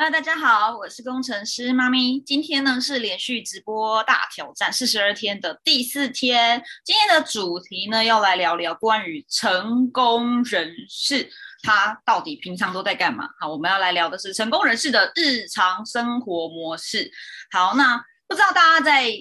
嗨大家好，我是工程师妈咪。今天呢是连续直播大挑战四十二天的第四天。今天的主题呢，要来聊聊关于成功人士他到底平常都在干嘛。好，我们要来聊的是成功人士的日常生活模式。好，那不知道大家在。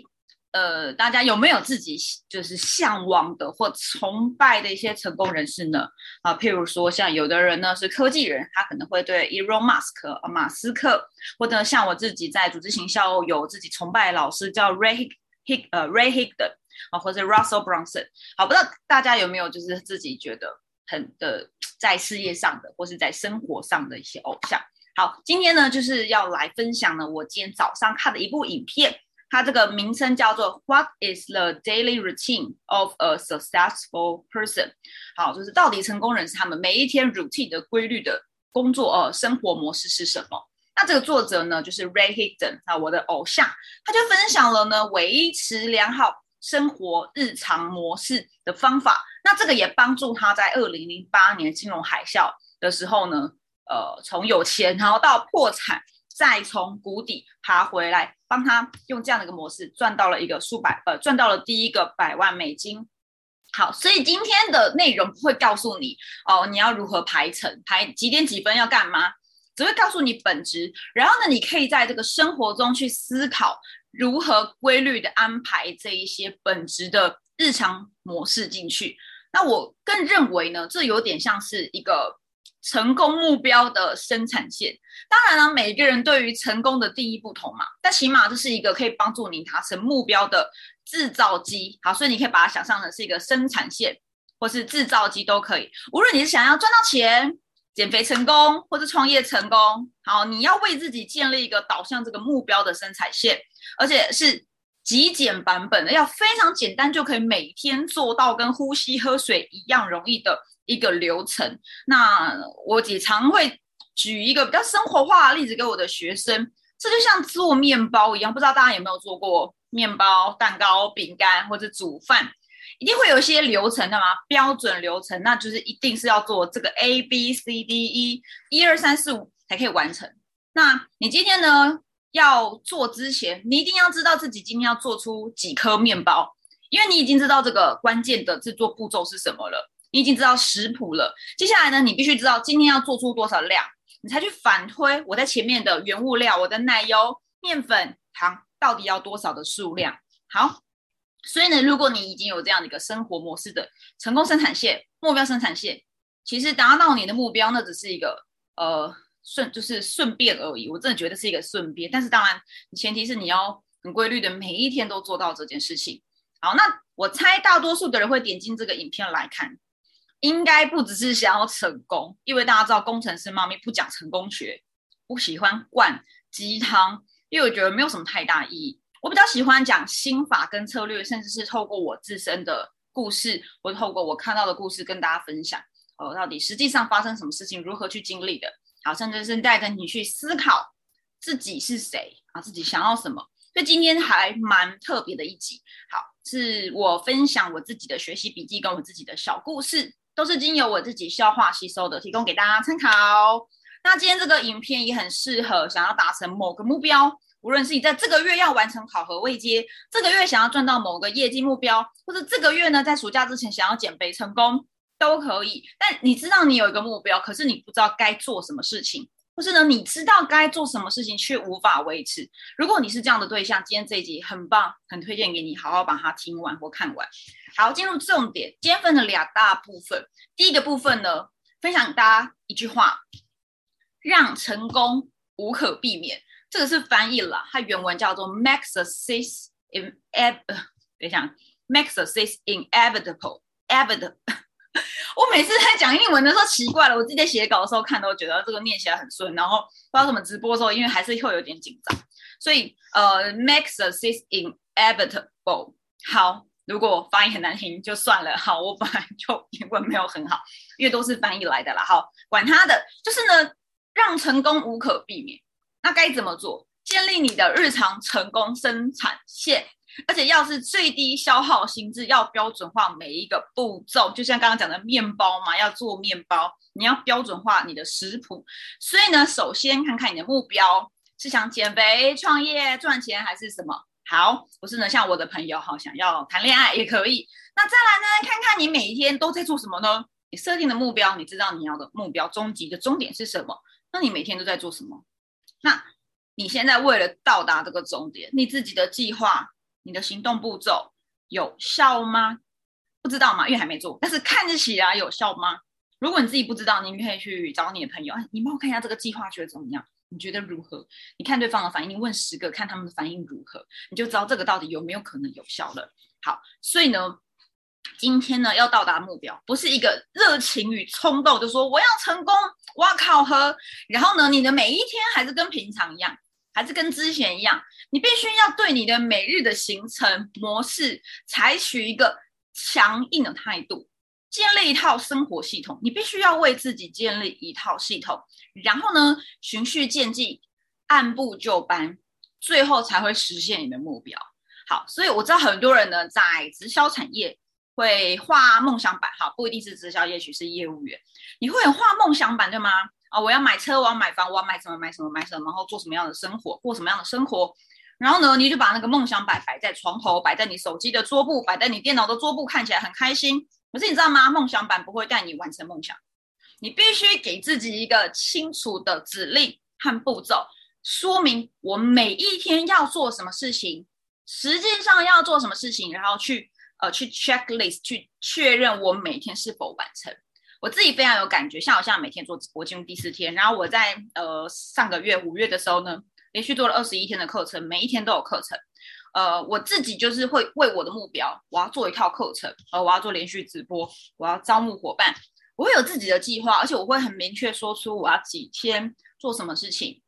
呃，大家有没有自己就是向往的或崇拜的一些成功人士呢？啊，譬如说像有的人呢是科技人，他可能会对 Elon Musk 马斯克，或者像我自己在组织行销有自己崇拜的老师叫 Ray Hig 呃 Ray Higdon 啊，或者 Russell Brunson。好，不知道大家有没有就是自己觉得很的在事业上的或是在生活上的一些偶像？好，今天呢就是要来分享呢我今天早上看的一部影片。它这个名称叫做 What is the daily routine of a successful person？好，就是到底成功人士他们每一天 routine 的规律的工作呃生活模式是什么？那这个作者呢，就是 Ray Higdon 啊，我的偶像，他就分享了呢维持良好生活日常模式的方法。那这个也帮助他在二零零八年金融海啸的时候呢，呃，从有钱然后到破产。再从谷底爬回来，帮他用这样的一个模式赚到了一个数百呃，赚到了第一个百万美金。好，所以今天的内容不会告诉你哦，你要如何排程，排几点几分要干嘛，只会告诉你本质。然后呢，你可以在这个生活中去思考如何规律的安排这一些本质的日常模式进去。那我更认为呢，这有点像是一个。成功目标的生产线，当然了，每个人对于成功的定义不同嘛。但起码这是一个可以帮助你达成目标的制造机。好，所以你可以把它想象成是一个生产线，或是制造机都可以。无论你是想要赚到钱、减肥成功，或是创业成功，好，你要为自己建立一个导向这个目标的生产线，而且是极简版本的，要非常简单就可以每天做到跟呼吸喝水一样容易的。一个流程，那我也常会举一个比较生活化的例子给我的学生，这就像做面包一样，不知道大家有没有做过面包、蛋糕、饼干或者煮饭，一定会有一些流程的嘛，标准流程，那就是一定是要做这个 A B C D E 一二三四五才可以完成。那你今天呢要做之前，你一定要知道自己今天要做出几颗面包，因为你已经知道这个关键的制作步骤是什么了。你已经知道食谱了，接下来呢，你必须知道今天要做出多少量，你才去反推我在前面的原物料，我的奶油、面粉、糖到底要多少的数量。好，所以呢，如果你已经有这样的一个生活模式的成功生产线、目标生产线，其实达到你的目标，那只是一个呃顺，就是顺便而已。我真的觉得是一个顺便，但是当然，前提是你要很规律的每一天都做到这件事情。好，那我猜大多数的人会点进这个影片来看。应该不只是想要成功，因为大家知道工程师妈咪不讲成功学，不喜欢灌鸡汤，因为我觉得没有什么太大意义。我比较喜欢讲心法跟策略，甚至是透过我自身的故事，或者透过我看到的故事跟大家分享，哦，到底实际上发生什么事情，如何去经历的。好，甚至是带着你去思考自己是谁啊，自己想要什么。所以今天还蛮特别的一集，好，是我分享我自己的学习笔记跟我自己的小故事。都是经由我自己消化吸收的，提供给大家参考。那今天这个影片也很适合想要达成某个目标，无论是你在这个月要完成考核未接，这个月想要赚到某个业绩目标，或者这个月呢在暑假之前想要减肥成功，都可以。但你知道你有一个目标，可是你不知道该做什么事情。或是呢？你知道该做什么事情，却无法维持。如果你是这样的对象，今天这一集很棒，很推荐给你，好好把它听完或看完。好，进入重点。今天分了两大部分。第一个部分呢，分享大家一句话：让成功无可避免。这个是翻译了，它原文叫做 “make success in ev”。等一下，“make success inevitable”，“evitable”。我每次在讲英文的时候，奇怪了，我自己在写稿的时候看都觉得这个念起来很顺，然后不知道怎么直播的时候，因为还是会有点紧张，所以呃，makes the is inevitable。好，如果发音很难听就算了。好，我本来就英文没有很好，因为都是翻译来的啦。好，管他的，就是呢，让成功无可避免。那该怎么做？建立你的日常成功生产线。而且要是最低消耗心智，要标准化每一个步骤。就像刚刚讲的面包嘛，要做面包，你要标准化你的食谱。所以呢，首先看看你的目标是想减肥、创业、赚钱还是什么？好，不是呢，像我的朋友哈，想要谈恋爱也可以。那再来呢，看看你每一天都在做什么呢？你设定的目标，你知道你要的目标终极的终点是什么？那你每天都在做什么？那你现在为了到达这个终点，你自己的计划、你的行动步骤有效吗？不知道吗？因为还没做，但是看起来有效吗？如果你自己不知道，你可以去找你的朋友，哎，你帮我看一下这个计划，觉得怎么样？你觉得如何？你看对方的反应，你问十个，看他们的反应如何，你就知道这个到底有没有可能有效了。好，所以呢。今天呢，要到达目标，不是一个热情与冲动，就说我要成功，我要考核。然后呢，你的每一天还是跟平常一样，还是跟之前一样。你必须要对你的每日的行程模式采取一个强硬的态度，建立一套生活系统。你必须要为自己建立一套系统，然后呢，循序渐进，按部就班，最后才会实现你的目标。好，所以我知道很多人呢，在直销产业。会画梦想版，哈，不一定是直销，也许是业务员。你会画梦想版，对吗？啊，我要买车，我要买房，我要买什么买什么买什么，然后做什么样的生活，过什么样的生活。然后呢，你就把那个梦想版摆在床头，摆在你手机的桌布，摆在你电脑的桌布，看起来很开心。可是你知道吗？梦想版不会带你完成梦想，你必须给自己一个清楚的指令和步骤，说明我每一天要做什么事情，实际上要做什么事情，然后去。呃，去 checklist 去确认我每天是否完成。我自己非常有感觉，像我现在每天做直播进入第四天，然后我在呃上个月五月的时候呢，连续做了二十一天的课程，每一天都有课程。呃，我自己就是会为我的目标，我要做一套课程，呃，我要做连续直播，我要招募伙伴，我会有自己的计划，而且我会很明确说出我要几天做什么事情。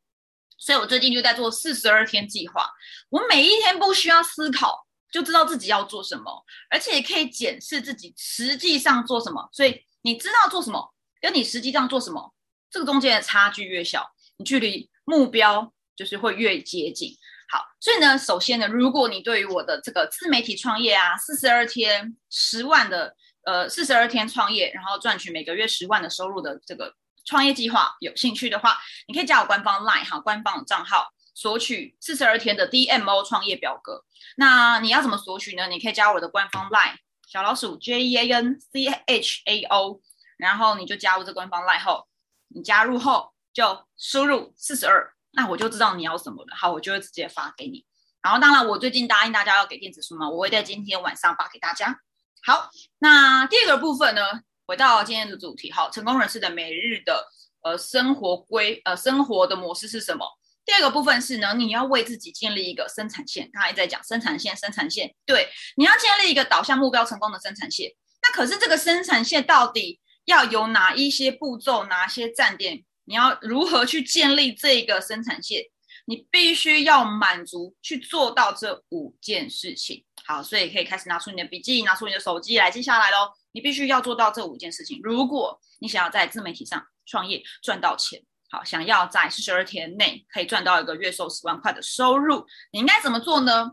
所以我最近就在做四十二天计划，我每一天不需要思考。就知道自己要做什么，而且也可以检视自己实际上做什么。所以你知道做什么，跟你实际上做什么，这个中间的差距越小，你距离目标就是会越接近。好，所以呢，首先呢，如果你对于我的这个自媒体创业啊，四十二天十万的呃四十二天创业，然后赚取每个月十万的收入的这个创业计划有兴趣的话，你可以加我官方 LINE 哈，官方账号。索取四十二天的 DMO 创业表格，那你要怎么索取呢？你可以加我的官方 LINE 小老鼠 J E A N C H A O，然后你就加入这官方 LINE 后，你加入后就输入四十二，那我就知道你要什么了。好，我就会直接发给你。然后当然，我最近答应大家要给电子书嘛，我会在今天晚上发给大家。好，那第二个部分呢，回到今天的主题，好，成功人士的每日的呃生活规呃生活的模式是什么？第二个部分是呢，你要为自己建立一个生产线。刚才在讲生产线，生产线，对，你要建立一个导向目标成功的生产线。那可是这个生产线到底要有哪一些步骤，哪些站点？你要如何去建立这个生产线？你必须要满足去做到这五件事情。好，所以可以开始拿出你的笔记，拿出你的手机来记下来喽。你必须要做到这五件事情。如果你想要在自媒体上创业赚到钱。好，想要在四十二天内可以赚到一个月收十万块的收入，你应该怎么做呢？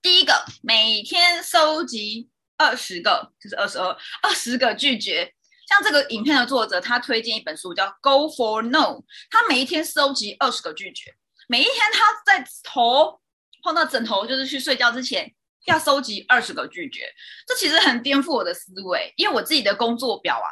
第一个，每天收集二十个，就是二十二二十个拒绝。像这个影片的作者，他推荐一本书叫《Go for No》，他每一天收集二十个拒绝，每一天他在头碰到枕头，就是去睡觉之前要收集二十个拒绝。这其实很颠覆我的思维，因为我自己的工作表啊。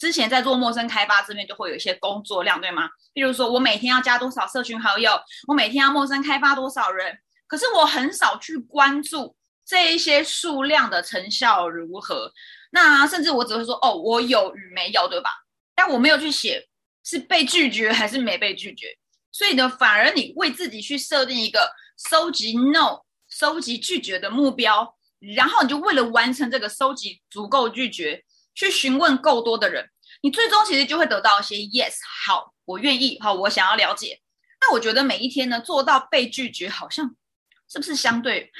之前在做陌生开发这边就会有一些工作量，对吗？比如说我每天要加多少社群好友，我每天要陌生开发多少人，可是我很少去关注这一些数量的成效如何。那甚至我只会说哦，我有与没有，对吧？但我没有去写是被拒绝还是没被拒绝。所以呢，反而你为自己去设定一个收集 no、收集拒绝的目标，然后你就为了完成这个收集足够拒绝。去询问够多的人，你最终其实就会得到一些 yes，好，我愿意，好，我想要了解。那我觉得每一天呢，做到被拒绝，好像是不是相对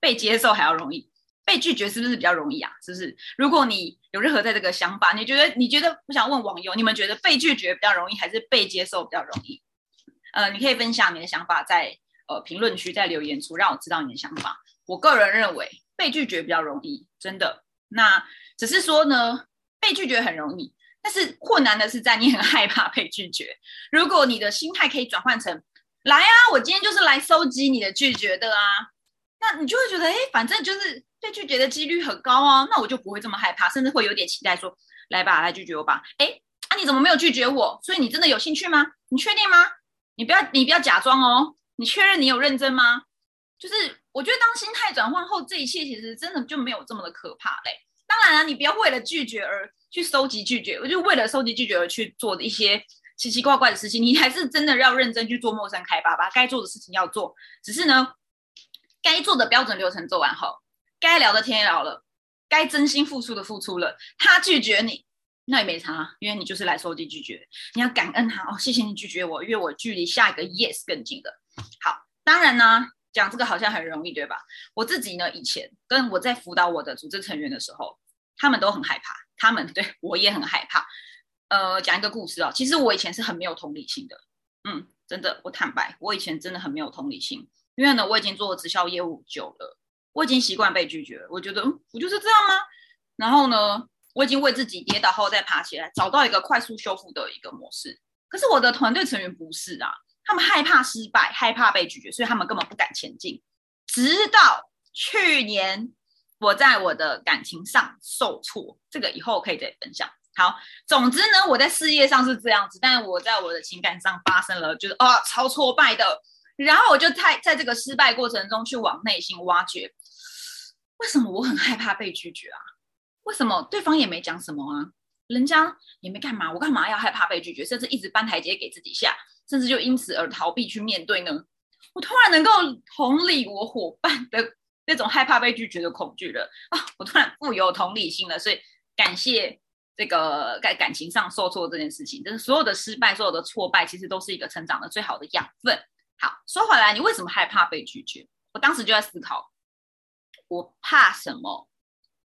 被接受还要容易？被拒绝是不是比较容易啊？是不是？如果你有任何在这个想法，你觉得你觉得，我想问网友，你们觉得被拒绝比较容易，还是被接受比较容易？呃，你可以分享你的想法在呃评论区，在留言处，让我知道你的想法。我个人认为被拒绝比较容易，真的。那只是说呢，被拒绝很容易，但是困难的是在你很害怕被拒绝。如果你的心态可以转换成来啊，我今天就是来收集你的拒绝的啊，那你就会觉得，哎，反正就是被拒绝的几率很高啊，那我就不会这么害怕，甚至会有点期待，说来吧，来拒绝我吧。哎，啊，你怎么没有拒绝我？所以你真的有兴趣吗？你确定吗？你不要，你不要假装哦，你确认你有认真吗？就是我觉得当心态转换后，这一切其实真的就没有这么的可怕嘞。当然了，你不要为了拒绝而去收集拒绝，我就为了收集拒绝而去做的一些。奇奇怪怪的事情，你还是真的要认真去做陌生开发，把该做的事情要做。只是呢，该做的标准流程做完后，该聊的天也聊了，该真心付出的付出了。他拒绝你，那也没差，因为你就是来收集拒绝。你要感恩他哦，谢谢你拒绝我，因为我距离下一个 yes 更近了。好，当然呢，讲这个好像很容易，对吧？我自己呢，以前跟我在辅导我的组织成员的时候，他们都很害怕，他们 对我也很害怕。呃，讲一个故事哦。其实我以前是很没有同理心的，嗯，真的，我坦白，我以前真的很没有同理心。因为呢，我已经做直销业务久了，我已经习惯被拒绝。我觉得，嗯，不就是这样吗？然后呢，我已经为自己跌倒后再爬起来，找到一个快速修复的一个模式。可是我的团队成员不是啊，他们害怕失败，害怕被拒绝，所以他们根本不敢前进。直到去年，我在我的感情上受挫，这个以后可以再分享。好，总之呢，我在事业上是这样子，但我在我的情感上发生了，就是啊，超挫败的。然后我就在在这个失败过程中去往内心挖掘，为什么我很害怕被拒绝啊？为什么对方也没讲什么啊？人家也没干嘛，我干嘛要害怕被拒绝，甚至一直搬台阶给自己下，甚至就因此而逃避去面对呢？我突然能够同理我伙伴的那种害怕被拒绝的恐惧了啊！我突然富有同理心了，所以感谢。这个在感情上受挫这件事情，就是所有的失败、所有的挫败，其实都是一个成长的最好的养分。好，说回来，你为什么害怕被拒绝？我当时就在思考，我怕什么？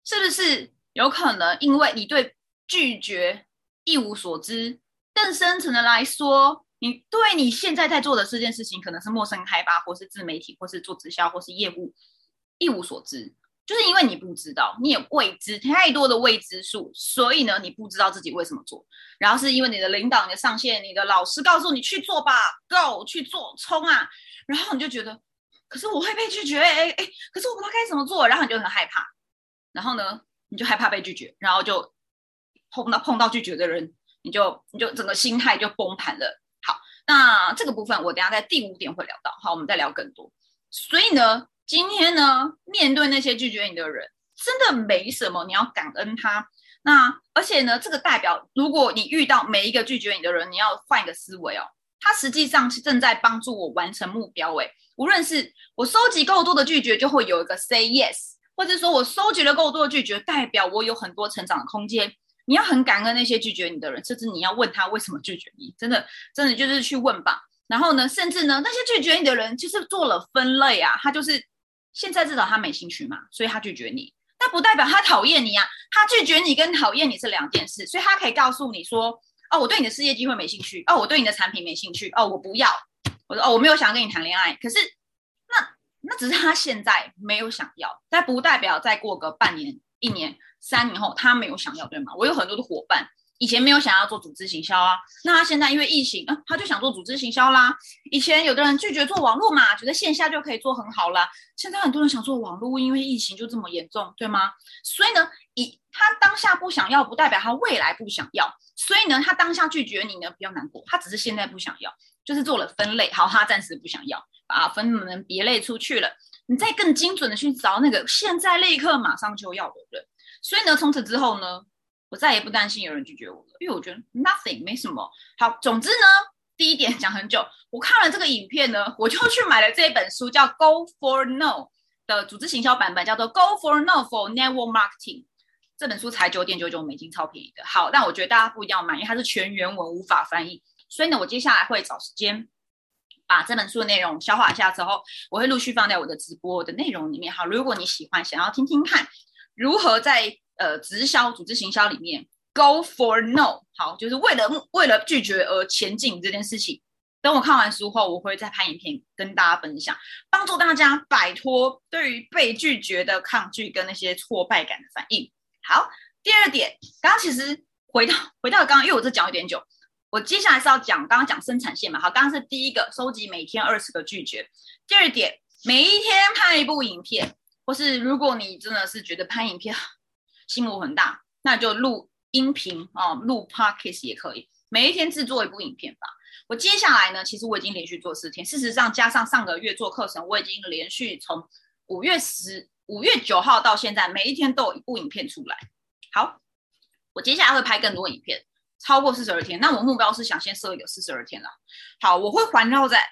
是不是有可能因为你对拒绝一无所知？更深层的来说，你对你现在在做的这件事情，可能是陌生开发，或是自媒体，或是做直销，或是业务，一无所知。就是因为你不知道，你也未知太多的未知数，所以呢，你不知道自己为什么做。然后是因为你的领导、你的上线、你的老师告诉你去做吧，Go 去做，冲啊！然后你就觉得，可是我会被拒绝，哎哎，可是我不知道该怎么做，然后你就很害怕。然后呢，你就害怕被拒绝，然后就碰到碰到拒绝的人，你就你就整个心态就崩盘了。那这个部分我等下在第五点会聊到。好，我们再聊更多。所以呢。今天呢，面对那些拒绝你的人，真的没什么，你要感恩他。那而且呢，这个代表，如果你遇到每一个拒绝你的人，你要换一个思维哦。他实际上是正在帮助我完成目标。诶，无论是我收集够多的拒绝，就会有一个 say yes，或者说我收集了够多的拒绝，代表我有很多成长的空间。你要很感恩那些拒绝你的人，甚至你要问他为什么拒绝你，真的，真的就是去问吧。然后呢，甚至呢，那些拒绝你的人，就是做了分类啊，他就是。现在至少他没兴趣嘛，所以他拒绝你，那不代表他讨厌你啊。他拒绝你跟讨厌你是两件事，所以他可以告诉你说：“哦，我对你的事业机会没兴趣。哦，我对你的产品没兴趣。哦，我不要。我说哦，我没有想要跟你谈恋爱。可是那那只是他现在没有想要，但不代表再过个半年、一年、三年后他没有想要，对吗？我有很多的伙伴。”以前没有想要做组织行销啊，那他现在因为疫情啊，他就想做组织行销啦。以前有的人拒绝做网络嘛，觉得线下就可以做很好啦。现在很多人想做网络，因为疫情就这么严重，对吗？所以呢，以他当下不想要，不代表他未来不想要。所以呢，他当下拒绝你呢，不要难过，他只是现在不想要，就是做了分类，好，他暂时不想要，把分门别类出去了。你再更精准的去找那个现在立刻马上就要的人。所以呢，从此之后呢？我再也不担心有人拒绝我了，因为我觉得 nothing 没什么。好，总之呢，第一点讲很久，我看了这个影片呢，我就去买了这一本书，叫《Go for No》的组织行销版本，叫做《Go for No for Network Marketing》。这本书才九点九九美金，超便宜的。好，但我觉得大家不一定要买，因为它是全原文，无法翻译。所以呢，我接下来会找时间把这本书的内容消化一下之后，我会陆续放在我的直播的内容里面。好，如果你喜欢，想要听听看如何在。呃，直销组织行销里面，Go for No，好，就是为了为了拒绝而前进这件事情，等我看完书后，我会再拍影片跟大家分享，帮助大家摆脱对于被拒绝的抗拒跟那些挫败感的反应。好，第二点，刚刚其实回到 回到刚刚，因为我这讲有点久，我接下来是要讲刚刚讲生产线嘛。好，刚刚是第一个，收集每天二十个拒绝。第二点，每一天拍一部影片，或是如果你真的是觉得拍影片心魔很大，那就录音频啊，录 podcast 也可以，每一天制作一部影片吧。我接下来呢，其实我已经连续做四天，事实上加上上个月做课程，我已经连续从五月十五月九号到现在，每一天都有一部影片出来。好，我接下来会拍更多影片，超过四十二天。那我目标是想先设一个四十二天了。好，我会环绕在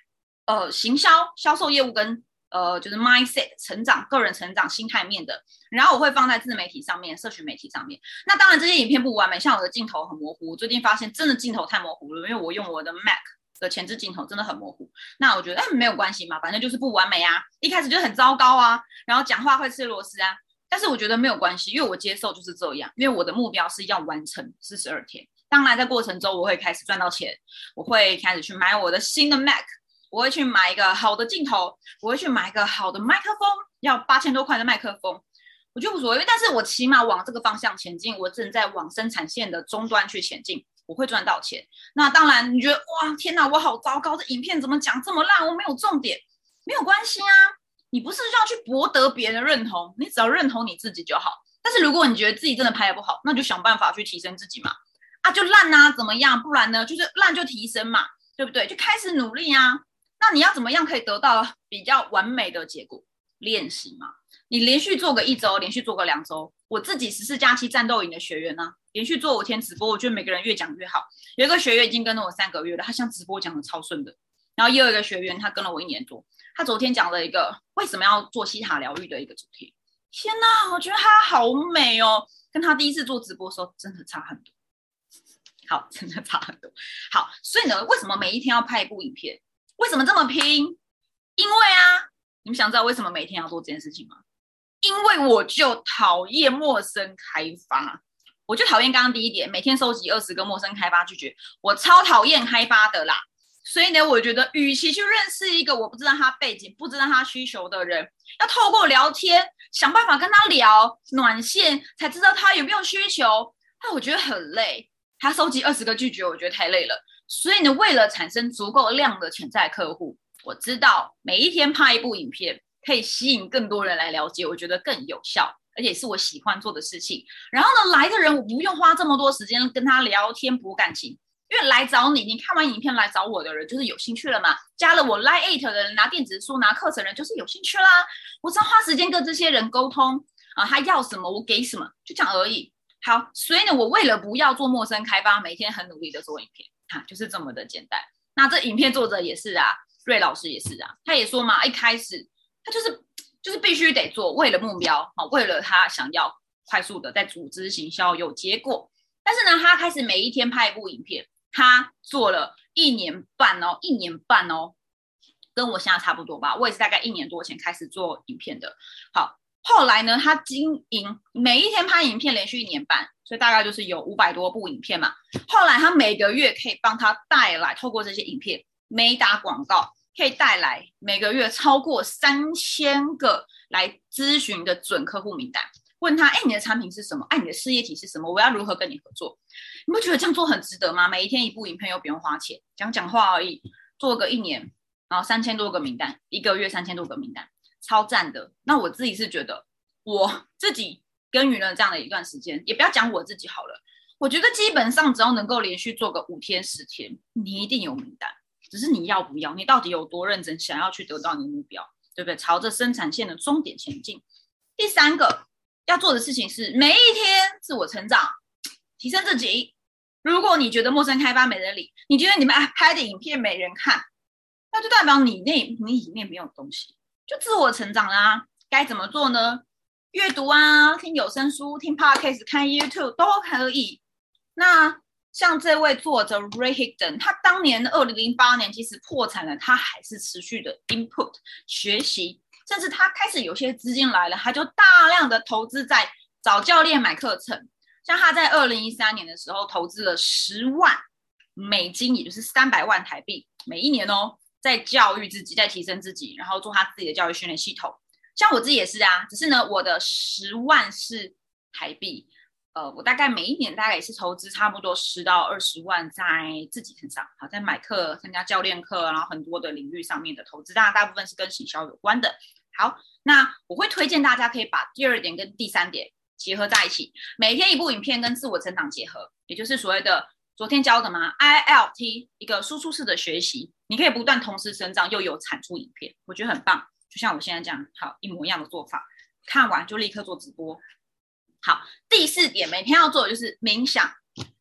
呃行销、销售业务跟呃就是 mindset 成长、个人成长、心态面的，然后我会放在自媒体上面、社群媒体上面。那当然这些影片不完美，像我的镜头很模糊，我最近发现真的镜头太模糊了，因为我用我的 Mac 的前置镜头真的很模糊。那我觉得哎没有关系嘛，反正就是不完美啊，一开始就很糟糕啊，然后讲话会吃螺丝啊。但是我觉得没有关系，因为我接受就是这样，因为我的目标是要完成四十二天。当然，在过程中我会开始赚到钱，我会开始去买我的新的 Mac，我会去买一个好的镜头，我会去买一个好的麦克风，要八千多块的麦克风，我觉得无所谓。但是我起码往这个方向前进，我正在往生产线的终端去前进，我会赚到钱。那当然，你觉得哇，天哪，我好糟糕，这影片怎么讲这么烂？我没有重点，没有关系啊。你不是要去博得别人的认同，你只要认同你自己就好。但是如果你觉得自己真的拍的不好，那就想办法去提升自己嘛。啊，就烂啊，怎么样？不然呢，就是烂就提升嘛，对不对？就开始努力啊。那你要怎么样可以得到比较完美的结果？练习嘛。你连续做个一周，连续做个两周。我自己十四假期战斗营的学员呢，连续做五天直播，我觉得每个人越讲越好。有一个学员已经跟了我三个月了，他像直播讲的超顺的。然后又有一个学员，他跟了我一年多。他昨天讲了一个为什么要做西塔疗愈的一个主题。天哪，我觉得他好美哦，跟他第一次做直播的时候真的差很多。好，真的差很多。好，所以呢，为什么每一天要拍一部影片？为什么这么拼？因为啊，你们想知道为什么每天要做这件事情吗？因为我就讨厌陌生开发，我就讨厌刚刚第一点，每天收集二十个陌生开发拒绝，我超讨厌开发的啦。所以呢，我觉得与其去认识一个我不知道他背景、不知道他需求的人，要透过聊天想办法跟他聊暖线，才知道他有没有需求。那我觉得很累，他收集二十个拒绝，我觉得太累了。所以呢，为了产生足够量的潜在客户，我知道每一天拍一部影片可以吸引更多人来了解，我觉得更有效，而且是我喜欢做的事情。然后呢，来的人我不用花这么多时间跟他聊天补感情。因为来找你，你看完影片来找我的人就是有兴趣了嘛？加了我 Line Eight 的人，拿电子书、拿课程人就是有兴趣啦。我只要花时间跟这些人沟通啊，他要什么我给什么，就这样而已。好，所以呢，我为了不要做陌生开发，每天很努力的做影片，哈，就是这么的简单。那这影片作者也是啊，瑞老师也是啊，他也说嘛，一开始他就是就是必须得做，为了目标啊，为了他想要快速的在组织行销有结果。但是呢，他开始每一天拍一部影片。他做了一年半哦，一年半哦，跟我现在差不多吧。我也是大概一年多前开始做影片的。好，后来呢，他经营每一天拍影片，连续一年半，所以大概就是有五百多部影片嘛。后来他每个月可以帮他带来，透过这些影片没打广告，可以带来每个月超过三千个来咨询的准客户名单。问他，哎，你的产品是什么？哎，你的事业体是什么？我要如何跟你合作？你不觉得这样做很值得吗？每一天一部影片又不用花钱，讲讲话而已，做个一年，然后三千多个名单，一个月三千多个名单，超赞的。那我自己是觉得，我自己耕耘了这样的一段时间，也不要讲我自己好了，我觉得基本上只要能够连续做个五天十天，你一定有名单，只是你要不要，你到底有多认真，想要去得到你的目标，对不对？朝着生产线的终点前进。第三个。要做的事情是每一天自我成长，提升自己。如果你觉得陌生开发没人理，你觉得你们拍的影片没人看，那就代表你那你里面没有东西，就自我成长啦。该怎么做呢？阅读啊，听有声书，听 podcast，看 YouTube 都可以。那像这位作者 Ray Higdon，他当年二零零八年即使破产了，他还是持续的 input 学习。甚至他开始有些资金来了，他就大量的投资在找教练买课程。像他在二零一三年的时候投资了十万美金，也就是三百万台币，每一年哦，在教育自己，在提升自己，然后做他自己的教育训练系统。像我自己也是啊，只是呢，我的十万是台币，呃，我大概每一年大概也是投资差不多十到二十万在自己身上，好，在买课、参加教练课，然后很多的领域上面的投资，当然大部分是跟行销有关的。好，那我会推荐大家可以把第二点跟第三点结合在一起，每天一部影片跟自我成长结合，也就是所谓的昨天教的嘛，ILT 一个输出式的学习，你可以不断同时成长又有产出影片，我觉得很棒。就像我现在这样，好一模一样的做法，看完就立刻做直播。好，第四点，每天要做的就是冥想。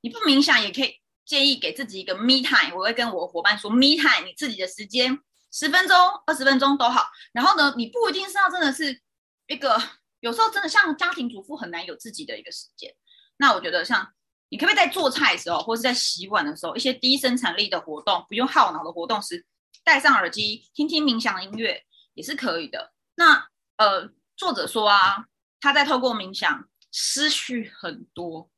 你不冥想也可以，建议给自己一个 me time。我会跟我伙伴说，me time，你自己的时间，十分钟、二十分钟都好。然后呢，你不一定是要真的是一个，有时候真的像家庭主妇很难有自己的一个时间。那我觉得，像你可不可以在做菜的时候，或是在洗碗的时候，一些低生产力的活动，不用耗脑的活动时，戴上耳机听听冥想音乐。也是可以的。那呃，作者说啊，他在透过冥想失去很多，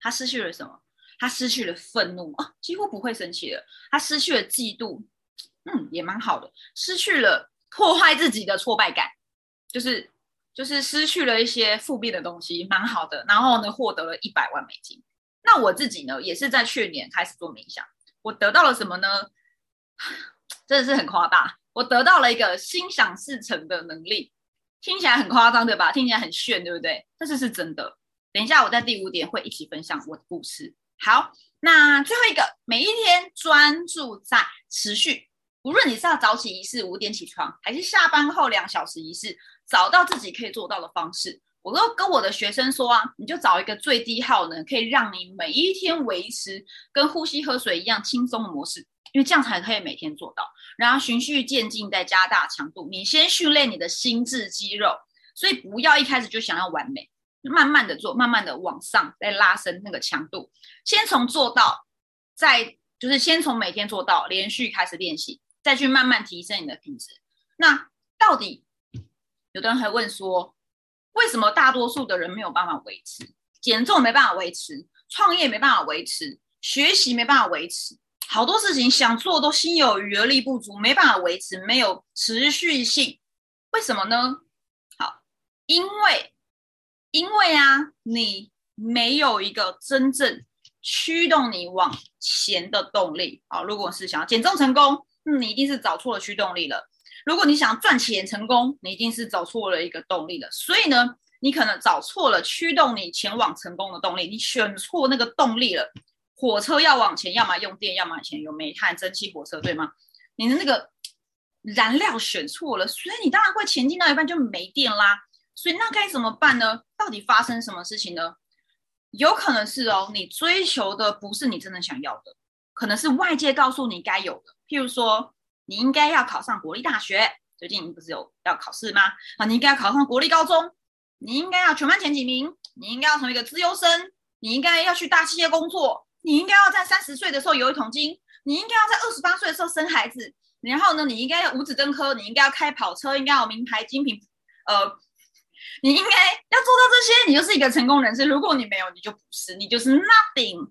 他失去了什么？他失去了愤怒啊，几乎不会生气了。他失去了嫉妒，嗯，也蛮好的。失去了破坏自己的挫败感，就是就是失去了一些负面的东西，蛮好的。然后呢，获得了一百万美金。那我自己呢，也是在去年开始做冥想，我得到了什么呢？真的是很夸大。我得到了一个心想事成的能力，听起来很夸张，对吧？听起来很炫，对不对？但是是真的。等一下，我在第五点会一起分享我的故事。好，那最后一个，每一天专注在持续，无论你是要早起仪式五点起床，还是下班后两小时仪式，找到自己可以做到的方式。我都跟我的学生说啊，你就找一个最低耗能，可以让你每一天维持跟呼吸喝水一样轻松的模式。因为这样才可以每天做到，然后循序渐进，再加大强度。你先训练你的心智肌肉，所以不要一开始就想要完美，慢慢的做，慢慢的往上再拉伸那个强度。先从做到，再就是先从每天做到，连续开始练习，再去慢慢提升你的品质。那到底有的人还问说，为什么大多数的人没有办法维持？减重没办法维持，创业没办法维持，学习没办法维持。好多事情想做都心有余而力不足，没办法维持，没有持续性，为什么呢？好，因为因为啊，你没有一个真正驱动你往前的动力。好，如果是想要减重成功，那你一定是找错了驱动力了。如果你想赚钱成功，你一定是找错了一个动力了。所以呢，你可能找错了驱动你前往成功的动力，你选错那个动力了。火车要往前，要么用电，要么前有煤炭、蒸汽火车，对吗？你的那个燃料选错了，所以你当然会前进到一半就没电啦。所以那该怎么办呢？到底发生什么事情呢？有可能是哦，你追求的不是你真的想要的，可能是外界告诉你该有的。譬如说，你应该要考上国立大学，最近不是有要考试吗？啊，你应该要考上国立高中，你应该要全班前几名，你应该要成为一个资优生，你应该要去大企业工作。你应该要在三十岁的时候有一桶金，你应该要在二十八岁的时候生孩子，然后呢，你应该要五子登科，你应该要开跑车，应该有名牌精品，呃，你应该要做到这些，你就是一个成功人士。如果你没有，你就不是，你就是 nothing。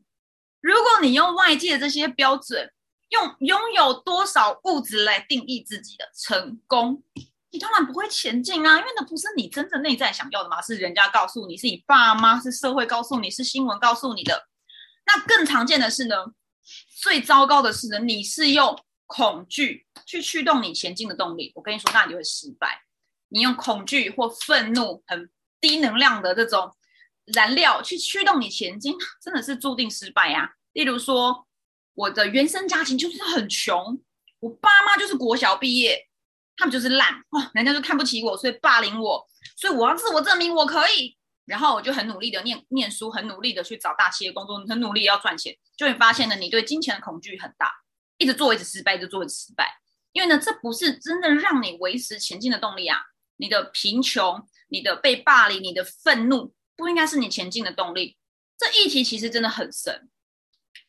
如果你用外界的这些标准，用拥有多少物质来定义自己的成功，你当然不会前进啊，因为那不是你真正内在想要的嘛，是人家告诉你，是你爸妈，是社会告诉你，是新闻告诉你的。那更常见的是呢，最糟糕的是呢，你是用恐惧去驱动你前进的动力。我跟你说，那你会失败。你用恐惧或愤怒很低能量的这种燃料去驱动你前进，真的是注定失败呀。例如说，我的原生家庭就是很穷，我爸妈就是国小毕业，他们就是烂哦，人家就看不起我，所以霸凌我，所以我要自我证明我可以。然后我就很努力的念念书，很努力的去找大企业工作，很努力要赚钱。就会发现呢，你对金钱的恐惧很大，一直做一直失败，一直做一直失败。因为呢，这不是真的让你维持前进的动力啊！你的贫穷、你的被霸凌、你的愤怒，不应该是你前进的动力。这议题其实真的很深，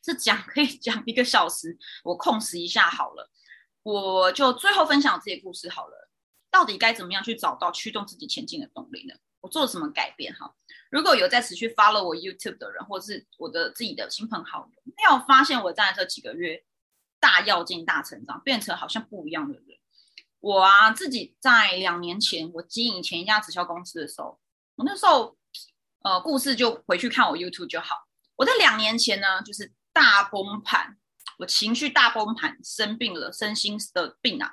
这讲可以讲一个小时，我控时一下好了。我就最后分享自己故事好了，到底该怎么样去找到驱动自己前进的动力呢？我做了什么改变哈？如果有在持续 follow 我 YouTube 的人，或是我的自己的亲朋好友，没有发现我在这几个月大跃进、大成长，变成好像不一样的人。我啊，自己在两年前我经营前一家直销公司的时候，我那时候呃，故事就回去看我 YouTube 就好。我在两年前呢，就是大崩盘，我情绪大崩盘，生病了，身心的病啊。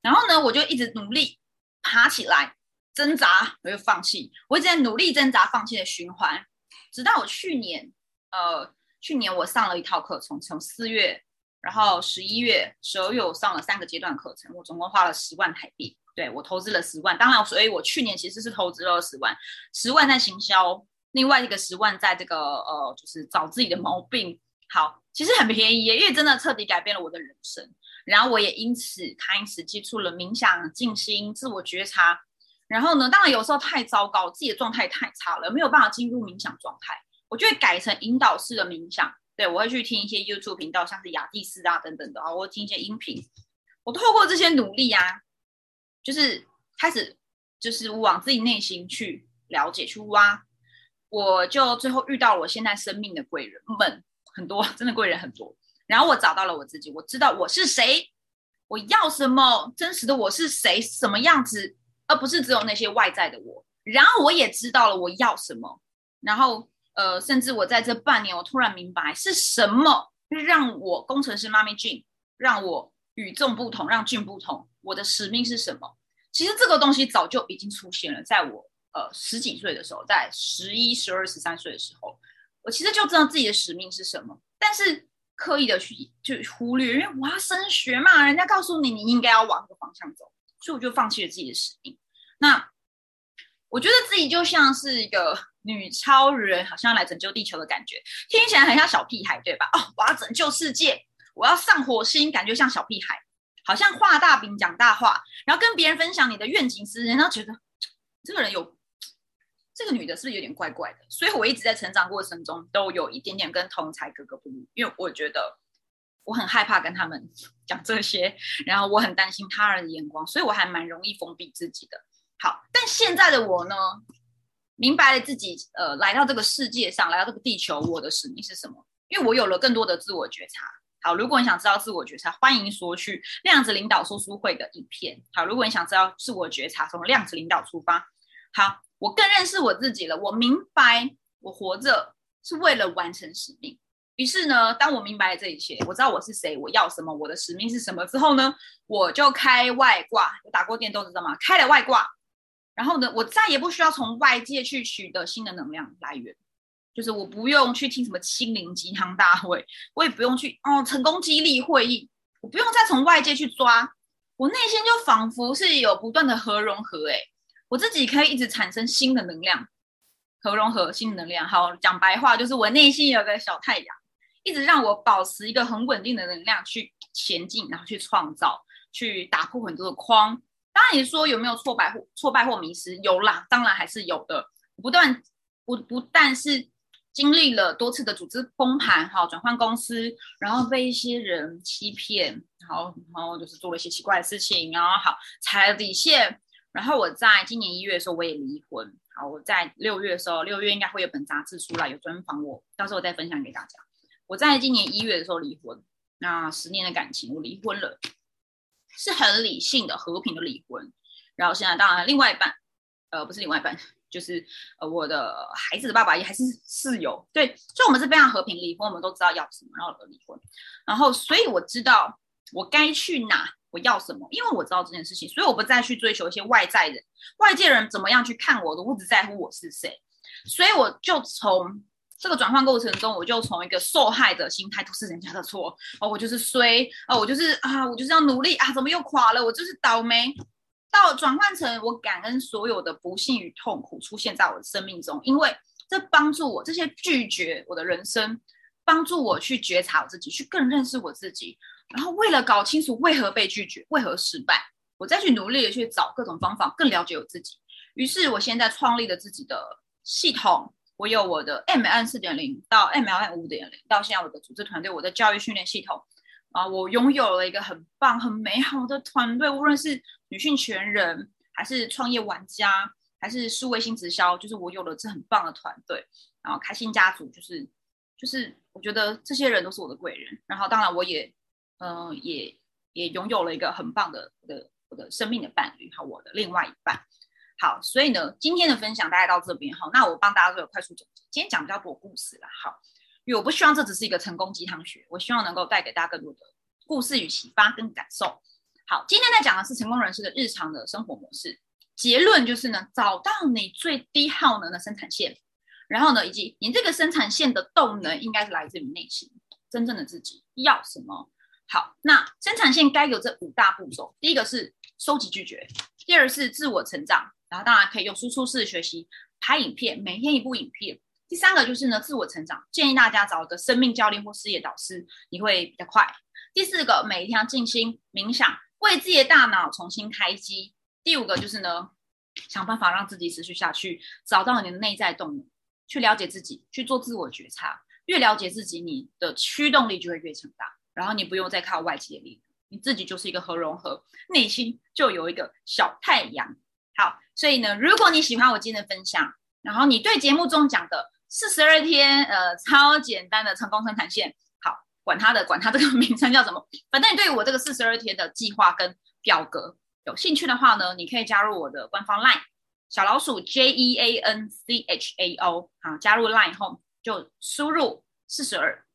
然后呢，我就一直努力爬起来，挣扎，我又放弃，我一直在努力挣扎、放弃的循环，直到我去年，呃，去年我上了一套课程，从四月，然后十一月、十二月我上了三个阶段课程，我总共花了十万台币，对我投资了十万，当然，所以我去年其实是投资了十万，十万在行销。另外一个十万在这个呃，就是找自己的毛病。好，其实很便宜，因为真的彻底改变了我的人生。然后我也因此开始接触了冥想、静心、自我觉察。然后呢，当然有时候太糟糕，自己的状态太差了，没有办法进入冥想状态，我就会改成引导式的冥想。对我会去听一些 YouTube 频道，像是雅蒂斯啊等等的啊，我听一些音频。我透过这些努力啊，就是开始就是往自己内心去了解、去挖。我就最后遇到了我现在生命的贵人们很多，真的贵人很多。然后我找到了我自己，我知道我是谁，我要什么，真实的我是谁，什么样子，而不是只有那些外在的我。然后我也知道了我要什么。然后呃，甚至我在这半年，我突然明白是什么让我工程师妈咪俊，让我与众不同，让俊不同。我的使命是什么？其实这个东西早就已经出现了，在我。呃，十几岁的时候，在十一、十二、十三岁的时候，我其实就知道自己的使命是什么，但是刻意的去就忽略，因为我要升学嘛，人家告诉你你应该要往这个方向走，所以我就放弃了自己的使命。那我觉得自己就像是一个女超人，好像来拯救地球的感觉，听起来很像小屁孩，对吧？哦，我要拯救世界，我要上火星，感觉像小屁孩，好像画大饼讲大话，然后跟别人分享你的愿景时，人家觉得这个人有。这个女的是不是有点怪怪的？所以我一直在成长过程中都有一点点跟同才格格不入，因为我觉得我很害怕跟他们 讲这些，然后我很担心他人的眼光，所以我还蛮容易封闭自己的。好，但现在的我呢，明白了自己呃来到这个世界上，来到这个地球，我的使命是什么？因为我有了更多的自我觉察。好，如果你想知道自我觉察，欢迎索取量子领导说书会的影片。好，如果你想知道自我觉察，从量子领导出发。好。我更认识我自己了，我明白我活着是为了完成使命。于是呢，当我明白了这一切，我知道我是谁，我要什么，我的使命是什么之后呢，我就开外挂。我打过电都知道吗？开了外挂，然后呢，我再也不需要从外界去取得新的能量来源，就是我不用去听什么心灵鸡汤大会，我也不用去哦成功激励会议，我不用再从外界去抓，我内心就仿佛是有不断的核融合，哎。我自己可以一直产生新的能量，核融合新的能量。好，讲白话就是我内心有个小太阳，一直让我保持一个很稳定的能量去前进，然后去创造，去打破很多的框。当然，你说有没有挫败或挫败或迷失？有啦，当然还是有的。不断不不但是经历了多次的组织崩盘，哈，转换公司，然后被一些人欺骗，然后然后就是做了一些奇怪的事情，然后好踩了底线。然后我在今年一月的时候我也离婚，好，我在六月的时候，六月应该会有本杂志出来有专访我，到时候我再分享给大家。我在今年一月的时候离婚，那十年的感情我离婚了，是很理性的和平的离婚。然后现在当然另外一半，呃，不是另外一半，就是呃我的孩子的爸爸也还是室友，对，所以我们是非常和平离婚，我们都知道要什么，然后离婚。然后所以我知道我该去哪。我要什么？因为我知道这件事情，所以我不再去追求一些外在人、外界人怎么样去看我的，我只在乎我是谁。所以我就从这个转换过程中，我就从一个受害的心态，都是人家的错哦，我就是衰哦，我就是啊，我就是要努力啊，怎么又垮了？我就是倒霉。到转换成我感恩所有的不幸与痛苦出现在我的生命中，因为这帮助我这些拒绝我的人生，帮助我去觉察我自己，去更认识我自己。然后为了搞清楚为何被拒绝，为何失败，我再去努力的去找各种方法，更了解我自己。于是，我现在创立了自己的系统。我有我的 MLN 四点零到 MLN 五点零，到现在我的组织团队，我的教育训练系统啊，我拥有了一个很棒、很美好的团队。无论是女性全人，还是创业玩家，还是数位新直销，就是我有了这很棒的团队。然后开心家族，就是就是我觉得这些人都是我的贵人。然后当然我也。嗯，也也拥有了一个很棒的我的我的生命的伴侣，好，我的另外一半。好，所以呢，今天的分享大概到这边哈。那我帮大家做个快速总结。今天讲比较多故事啦，好，因为我不希望这只是一个成功鸡汤学，我希望能够带给大家更多的故事与启发跟感受。好，今天在讲的是成功人士的日常的生活模式。结论就是呢，找到你最低耗能的生产线，然后呢，以及你这个生产线的动能应该是来自于内心真正的自己要什么。好，那生产线该有这五大步骤，第一个是收集拒绝，第二是自我成长。然后当然可以用输出式学习，拍影片，每天一部影片。第三个就是呢，自我成长，建议大家找一个生命教练或事业导师，你会比较快。第四个，每一天要静心冥想，为自己的大脑重新开机。第五个就是呢，想办法让自己持续下去，找到你的内在动力，去了解自己，去做自我觉察。越了解自己，你的驱动力就会越强大。然后你不用再靠外界的力量，你自己就是一个核融合，内心就有一个小太阳。好，所以呢，如果你喜欢我今天的分享，然后你对节目中讲的四十二天，呃，超简单的成功生产线，好，管它的，管它这个 名称叫什么，反正你对我这个四十二天的计划跟表格有兴趣的话呢，你可以加入我的官方 LINE 小老鼠 J E A N C H A O，好，加入 LINE 后就输入四十二，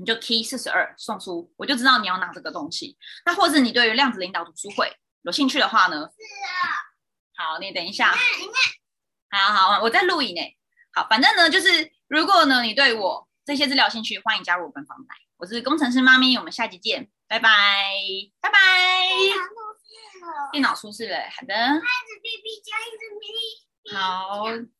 你就 key 四十二送出，我就知道你要拿这个东西。那或者你对于量子领导读书会有兴趣的话呢？是啊。好，你等一下。好好，我在录影呢。好，反正呢，就是如果呢，你对我这些资料兴趣，欢迎加入我们房来。我是工程师妈咪，我们下集见，拜拜，拜拜。电脑出事了，好的。好。